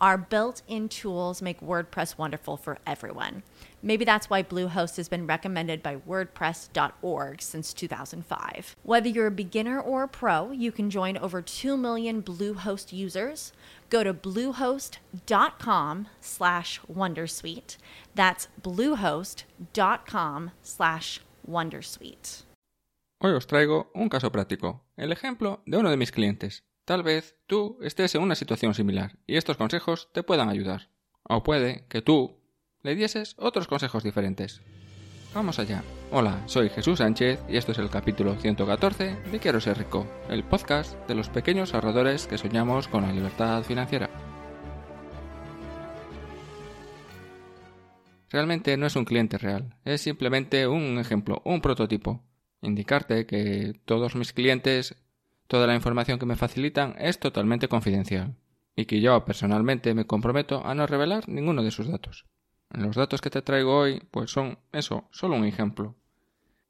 Our built in tools make WordPress wonderful for everyone. Maybe that's why Bluehost has been recommended by WordPress.org since 2005. Whether you're a beginner or a pro, you can join over 2 million Bluehost users. Go to bluehost.com slash Wondersuite. That's bluehost.com slash Wondersuite. Hoy os traigo un caso práctico, el ejemplo de uno de mis clientes. Tal vez tú estés en una situación similar y estos consejos te puedan ayudar. O puede que tú le dieses otros consejos diferentes. Vamos allá. Hola, soy Jesús Sánchez y esto es el capítulo 114 de Quiero ser rico, el podcast de los pequeños ahorradores que soñamos con la libertad financiera. Realmente no es un cliente real, es simplemente un ejemplo, un prototipo. Indicarte que todos mis clientes Toda la información que me facilitan es totalmente confidencial y que yo personalmente me comprometo a no revelar ninguno de sus datos. Los datos que te traigo hoy pues son eso, solo un ejemplo.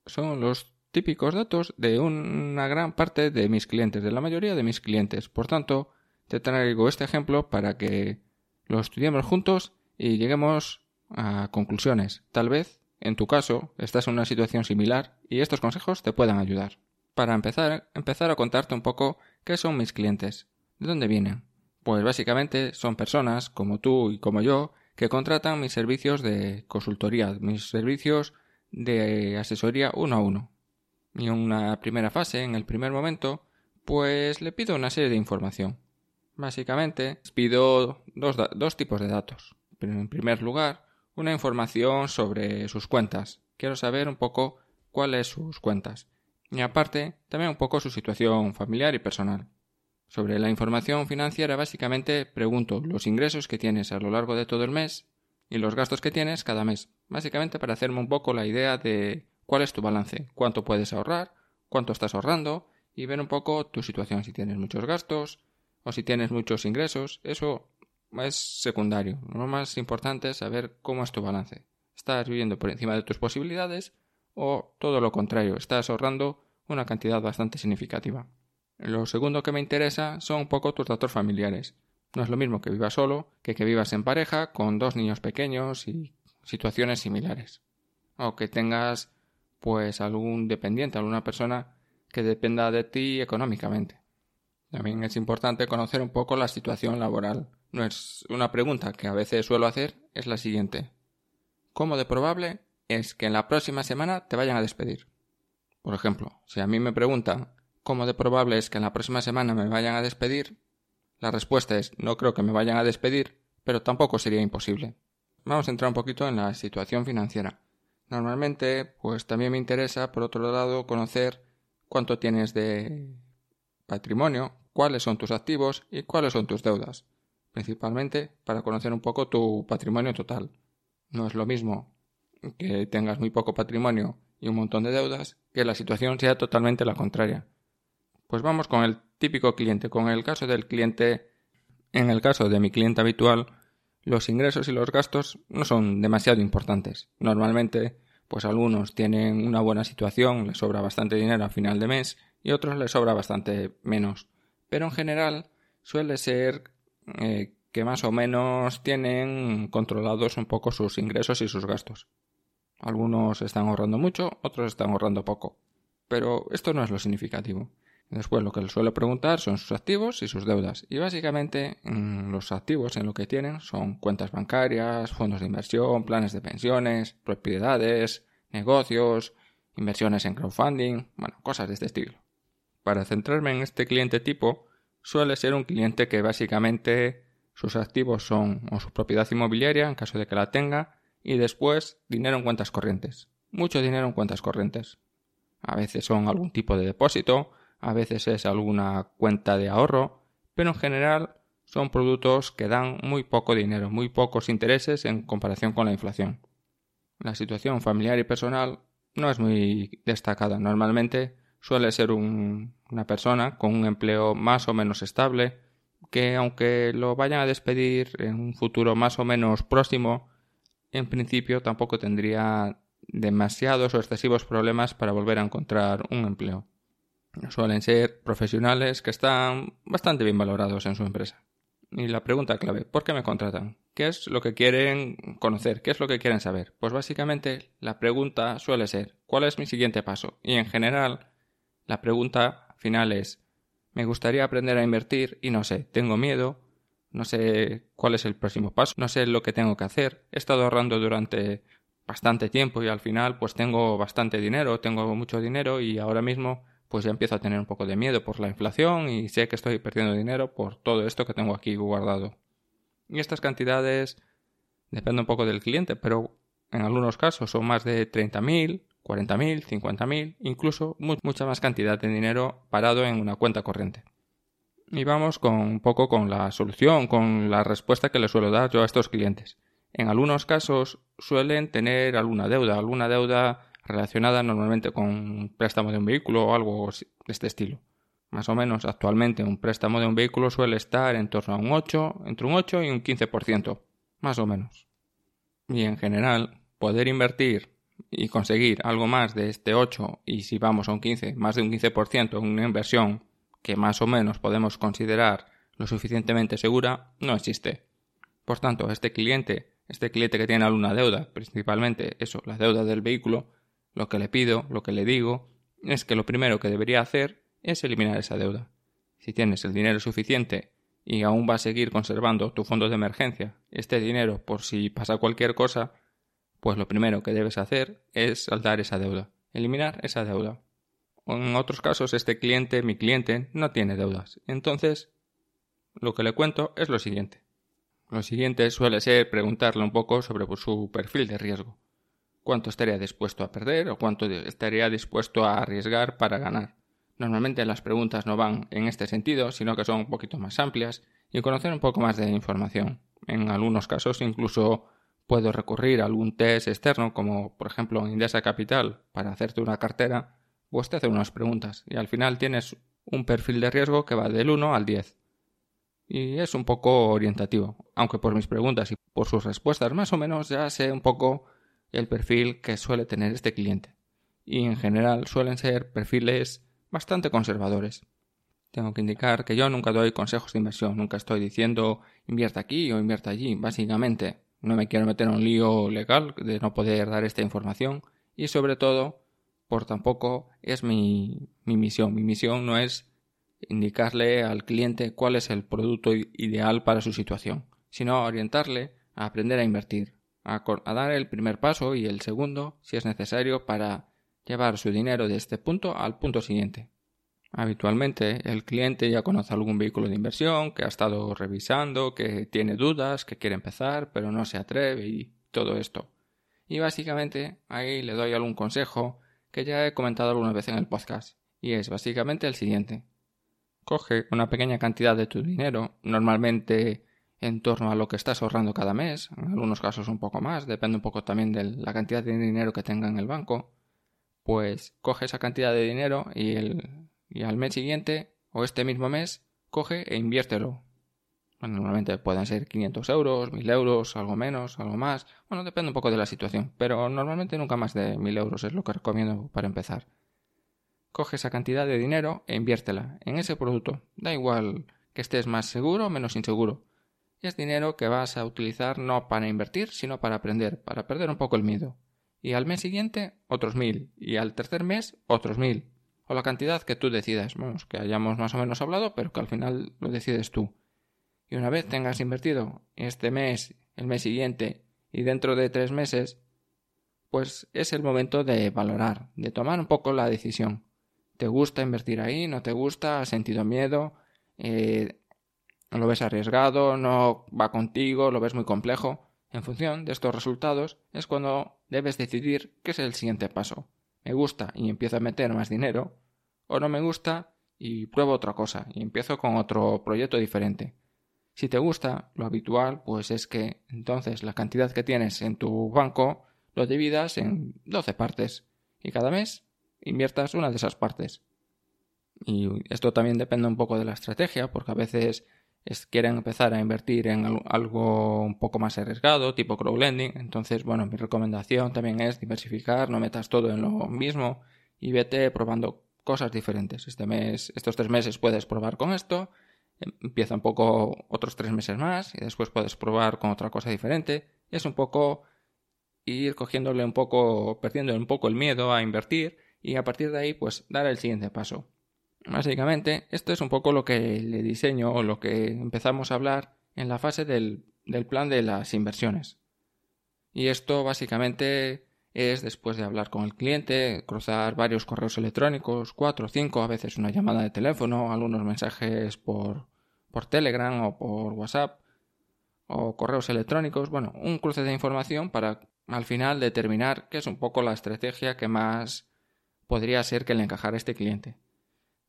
Son los típicos datos de una gran parte de mis clientes, de la mayoría de mis clientes. Por tanto, te traigo este ejemplo para que lo estudiemos juntos y lleguemos a conclusiones. Tal vez, en tu caso, estás en una situación similar y estos consejos te puedan ayudar. Para empezar, empezar a contarte un poco qué son mis clientes, de dónde vienen. Pues básicamente son personas como tú y como yo que contratan mis servicios de consultoría, mis servicios de asesoría uno a uno. Y en una primera fase, en el primer momento, pues le pido una serie de información. Básicamente, pido dos, dos tipos de datos. En primer lugar, una información sobre sus cuentas. Quiero saber un poco cuáles sus cuentas y aparte también un poco su situación familiar y personal. Sobre la información financiera básicamente pregunto los ingresos que tienes a lo largo de todo el mes y los gastos que tienes cada mes, básicamente para hacerme un poco la idea de cuál es tu balance, cuánto puedes ahorrar, cuánto estás ahorrando y ver un poco tu situación, si tienes muchos gastos o si tienes muchos ingresos, eso es secundario. Lo más importante es saber cómo es tu balance. ¿Estás viviendo por encima de tus posibilidades o todo lo contrario, estás ahorrando una cantidad bastante significativa. Lo segundo que me interesa son un poco tus datos familiares. No es lo mismo que vivas solo que que vivas en pareja con dos niños pequeños y situaciones similares. O que tengas pues algún dependiente, alguna persona que dependa de ti económicamente. También es importante conocer un poco la situación laboral. No es una pregunta que a veces suelo hacer, es la siguiente. ¿Cómo de probable es que en la próxima semana te vayan a despedir. Por ejemplo, si a mí me preguntan cómo de probable es que en la próxima semana me vayan a despedir, la respuesta es no creo que me vayan a despedir, pero tampoco sería imposible. Vamos a entrar un poquito en la situación financiera. Normalmente, pues también me interesa, por otro lado, conocer cuánto tienes de patrimonio, cuáles son tus activos y cuáles son tus deudas, principalmente para conocer un poco tu patrimonio total. No es lo mismo que tengas muy poco patrimonio y un montón de deudas, que la situación sea totalmente la contraria. Pues vamos con el típico cliente, con el caso del cliente, en el caso de mi cliente habitual, los ingresos y los gastos no son demasiado importantes. Normalmente, pues algunos tienen una buena situación, les sobra bastante dinero a final de mes y otros les sobra bastante menos. Pero en general suele ser eh, que más o menos tienen controlados un poco sus ingresos y sus gastos. Algunos están ahorrando mucho, otros están ahorrando poco. Pero esto no es lo significativo. Después lo que les suelo preguntar son sus activos y sus deudas. Y básicamente mm, los activos en lo que tienen son cuentas bancarias, fondos de inversión, planes de pensiones, propiedades, negocios, inversiones en crowdfunding, bueno, cosas de este estilo. Para centrarme en este cliente tipo, suele ser un cliente que básicamente sus activos son o su propiedad inmobiliaria en caso de que la tenga y después dinero en cuentas corrientes. Mucho dinero en cuentas corrientes. A veces son algún tipo de depósito, a veces es alguna cuenta de ahorro, pero en general son productos que dan muy poco dinero, muy pocos intereses en comparación con la inflación. La situación familiar y personal no es muy destacada. Normalmente suele ser una persona con un empleo más o menos estable, que aunque lo vayan a despedir en un futuro más o menos próximo, en principio tampoco tendría demasiados o excesivos problemas para volver a encontrar un empleo. Suelen ser profesionales que están bastante bien valorados en su empresa. Y la pregunta clave, ¿por qué me contratan? ¿Qué es lo que quieren conocer? ¿Qué es lo que quieren saber? Pues básicamente la pregunta suele ser, ¿cuál es mi siguiente paso? Y en general, la pregunta final es, me gustaría aprender a invertir y no sé, tengo miedo, no sé cuál es el próximo paso, no sé lo que tengo que hacer, he estado ahorrando durante bastante tiempo y al final pues tengo bastante dinero, tengo mucho dinero y ahora mismo pues ya empiezo a tener un poco de miedo por la inflación y sé que estoy perdiendo dinero por todo esto que tengo aquí guardado. Y estas cantidades dependen un poco del cliente, pero en algunos casos son más de 30.000, 40.000, 50.000, incluso mucha más cantidad de dinero parado en una cuenta corriente. Y vamos con un poco con la solución, con la respuesta que le suelo dar yo a estos clientes. En algunos casos suelen tener alguna deuda, alguna deuda relacionada normalmente con un préstamo de un vehículo o algo de este estilo. Más o menos actualmente un préstamo de un vehículo suele estar en torno a un 8, entre un 8 y un 15%, más o menos. Y en general, poder invertir y conseguir algo más de este 8 y si vamos a un 15, más de un 15% en una inversión que más o menos podemos considerar lo suficientemente segura, no existe. Por tanto, este cliente, este cliente que tiene alguna deuda, principalmente eso, la deuda del vehículo, lo que le pido, lo que le digo, es que lo primero que debería hacer es eliminar esa deuda. Si tienes el dinero suficiente y aún vas a seguir conservando tu fondo de emergencia, este dinero por si pasa cualquier cosa, pues lo primero que debes hacer es saldar esa deuda, eliminar esa deuda. En otros casos, este cliente, mi cliente, no tiene deudas. Entonces, lo que le cuento es lo siguiente. Lo siguiente suele ser preguntarle un poco sobre su perfil de riesgo cuánto estaría dispuesto a perder o cuánto estaría dispuesto a arriesgar para ganar. Normalmente las preguntas no van en este sentido, sino que son un poquito más amplias y conocer un poco más de información. En algunos casos incluso puedo recurrir a algún test externo, como por ejemplo Indesa Capital, para hacerte una cartera, pues te hace unas preguntas y al final tienes un perfil de riesgo que va del 1 al 10. Y es un poco orientativo, aunque por mis preguntas y por sus respuestas más o menos ya sé un poco el perfil que suele tener este cliente. Y en general suelen ser perfiles bastante conservadores. Tengo que indicar que yo nunca doy consejos de inversión, nunca estoy diciendo invierta aquí o invierta allí. Básicamente, no me quiero meter en un lío legal de no poder dar esta información y sobre todo, por tampoco es mi, mi misión. Mi misión no es indicarle al cliente cuál es el producto ideal para su situación, sino orientarle a aprender a invertir, a, dar el primer paso y el segundo, si es necesario, para llevar su dinero de este punto al punto siguiente. Habitualmente el cliente ya conoce algún vehículo de inversión que ha estado revisando, que tiene dudas, que quiere empezar, pero no se atreve y todo esto. Y básicamente ahí le doy algún consejo que ya he comentado alguna vez en el podcast, y es básicamente el siguiente. Coge una pequeña cantidad de tu dinero, normalmente en torno a lo que estás ahorrando cada mes, en algunos casos un poco más, depende un poco también de la cantidad de dinero que tenga en el banco, pues coge esa cantidad de dinero y, el, y al mes siguiente o este mismo mes coge e inviértelo. Normalmente pueden ser 500 euros, 1000 euros, algo menos, algo más. Bueno, depende un poco de la situación, pero normalmente nunca más de 1000 euros es lo que recomiendo para empezar. Coge esa cantidad de dinero e inviértela en ese producto. Da igual que estés más seguro o menos inseguro es dinero que vas a utilizar no para invertir, sino para aprender, para perder un poco el miedo. Y al mes siguiente, otros mil. Y al tercer mes, otros mil. O la cantidad que tú decidas. Vamos, que hayamos más o menos hablado, pero que al final lo decides tú. Y una vez tengas invertido este mes, el mes siguiente y dentro de tres meses, pues es el momento de valorar, de tomar un poco la decisión. ¿Te gusta invertir ahí? ¿No te gusta? ¿Has sentido miedo? Eh, lo ves arriesgado, no va contigo, lo ves muy complejo. En función de estos resultados es cuando debes decidir qué es el siguiente paso. Me gusta y empiezo a meter más dinero, o no me gusta y pruebo otra cosa y empiezo con otro proyecto diferente. Si te gusta, lo habitual pues es que entonces la cantidad que tienes en tu banco lo dividas en 12 partes y cada mes inviertas una de esas partes. Y esto también depende un poco de la estrategia, porque a veces quieren empezar a invertir en algo un poco más arriesgado, tipo crowdlending. Entonces, bueno, mi recomendación también es diversificar, no metas todo en lo mismo y vete probando cosas diferentes. Este mes, estos tres meses puedes probar con esto, empieza un poco otros tres meses más y después puedes probar con otra cosa diferente. Es un poco ir cogiéndole un poco, perdiendo un poco el miedo a invertir y a partir de ahí pues dar el siguiente paso. Básicamente, esto es un poco lo que le diseño o lo que empezamos a hablar en la fase del, del plan de las inversiones. Y esto básicamente es después de hablar con el cliente, cruzar varios correos electrónicos, cuatro o cinco, a veces una llamada de teléfono, algunos mensajes por, por Telegram o por WhatsApp o correos electrónicos, bueno, un cruce de información para al final determinar qué es un poco la estrategia que más podría ser que le encajara a este cliente.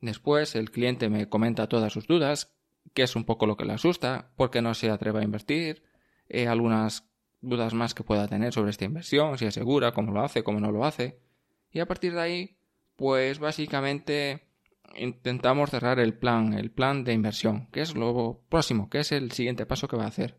Después el cliente me comenta todas sus dudas, qué es un poco lo que le asusta, por qué no se atreve a invertir, eh, algunas dudas más que pueda tener sobre esta inversión, si es segura, cómo lo hace, cómo no lo hace. Y a partir de ahí, pues básicamente intentamos cerrar el plan, el plan de inversión, que es lo próximo, que es el siguiente paso que va a hacer.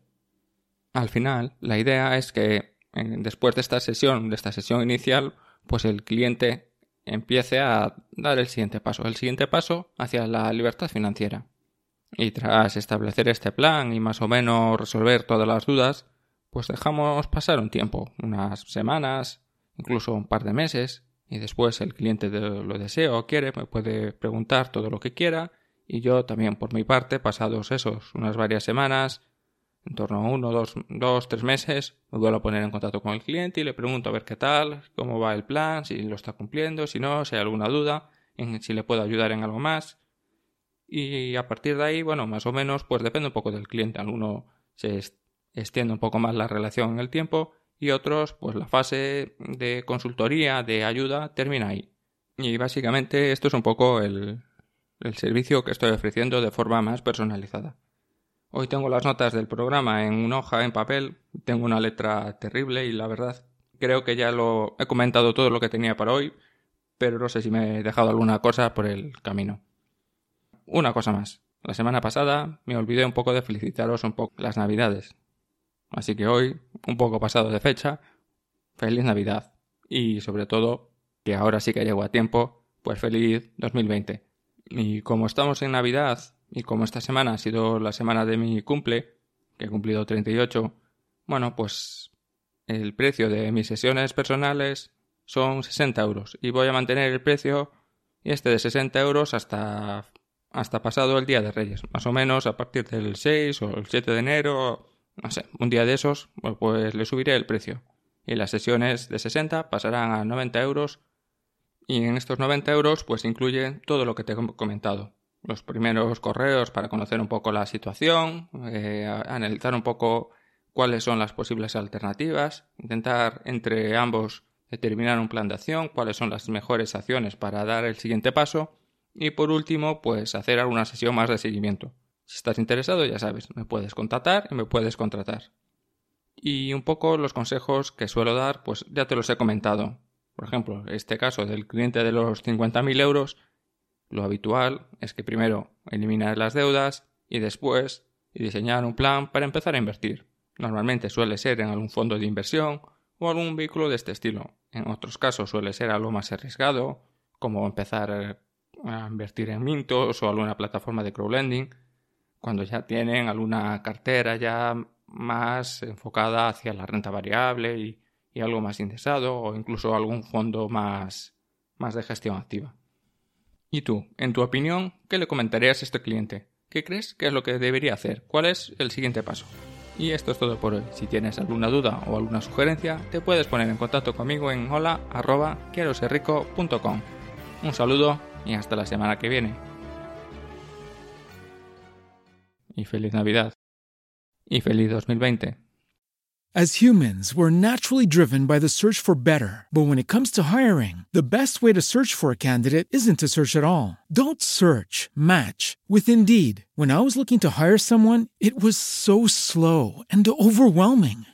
Al final, la idea es que después de esta sesión, de esta sesión inicial, pues el cliente empiece a dar el siguiente paso, el siguiente paso hacia la libertad financiera. Y tras establecer este plan y más o menos resolver todas las dudas, pues dejamos pasar un tiempo, unas semanas, incluso un par de meses, y después el cliente lo desea o quiere, me puede preguntar todo lo que quiera, y yo también por mi parte, pasados esos unas varias semanas, en torno a uno, dos, dos, tres meses, me vuelvo a poner en contacto con el cliente y le pregunto a ver qué tal, cómo va el plan, si lo está cumpliendo, si no, si hay alguna duda, en si le puedo ayudar en algo más. Y a partir de ahí, bueno, más o menos, pues depende un poco del cliente. Alguno se extiende un poco más la relación en el tiempo y otros, pues la fase de consultoría, de ayuda, termina ahí. Y básicamente esto es un poco el, el servicio que estoy ofreciendo de forma más personalizada. Hoy tengo las notas del programa en una hoja en papel, tengo una letra terrible y la verdad creo que ya lo he comentado todo lo que tenía para hoy, pero no sé si me he dejado alguna cosa por el camino. Una cosa más. La semana pasada me olvidé un poco de felicitaros un poco las Navidades. Así que hoy, un poco pasado de fecha, feliz Navidad. Y sobre todo, que ahora sí que llego a tiempo, pues feliz 2020. Y como estamos en Navidad y como esta semana ha sido la semana de mi cumple, que he cumplido 38, bueno, pues el precio de mis sesiones personales son 60 euros y voy a mantener el precio este de 60 euros hasta, hasta pasado el día de Reyes, más o menos a partir del 6 o el 7 de enero, no sé, un día de esos, pues le subiré el precio. Y las sesiones de 60 pasarán a 90 euros y en estos 90 euros pues incluye todo lo que te he comentado los primeros correos para conocer un poco la situación, eh, analizar un poco cuáles son las posibles alternativas, intentar entre ambos determinar un plan de acción, cuáles son las mejores acciones para dar el siguiente paso y por último, pues hacer alguna sesión más de seguimiento. Si estás interesado, ya sabes, me puedes contactar y me puedes contratar. Y un poco los consejos que suelo dar, pues ya te los he comentado. Por ejemplo, este caso del cliente de los 50.000 euros, lo habitual es que primero eliminar las deudas y después diseñar un plan para empezar a invertir. Normalmente suele ser en algún fondo de inversión o algún vehículo de este estilo. En otros casos suele ser algo más arriesgado, como empezar a invertir en Mintos o alguna plataforma de crowdlending, cuando ya tienen alguna cartera ya más enfocada hacia la renta variable y, algo más indexado o incluso algún fondo más, más de gestión activa. ¿Y tú, en tu opinión, qué le comentarías a este cliente? ¿Qué crees que es lo que debería hacer? ¿Cuál es el siguiente paso? Y esto es todo por hoy. Si tienes alguna duda o alguna sugerencia, te puedes poner en contacto conmigo en hola Un saludo y hasta la semana que viene. Y feliz Navidad. Y feliz 2020. As humans, we're naturally driven by the search for better. But when it comes to hiring, the best way to search for a candidate isn't to search at all. Don't search, match with Indeed. When I was looking to hire someone, it was so slow and overwhelming.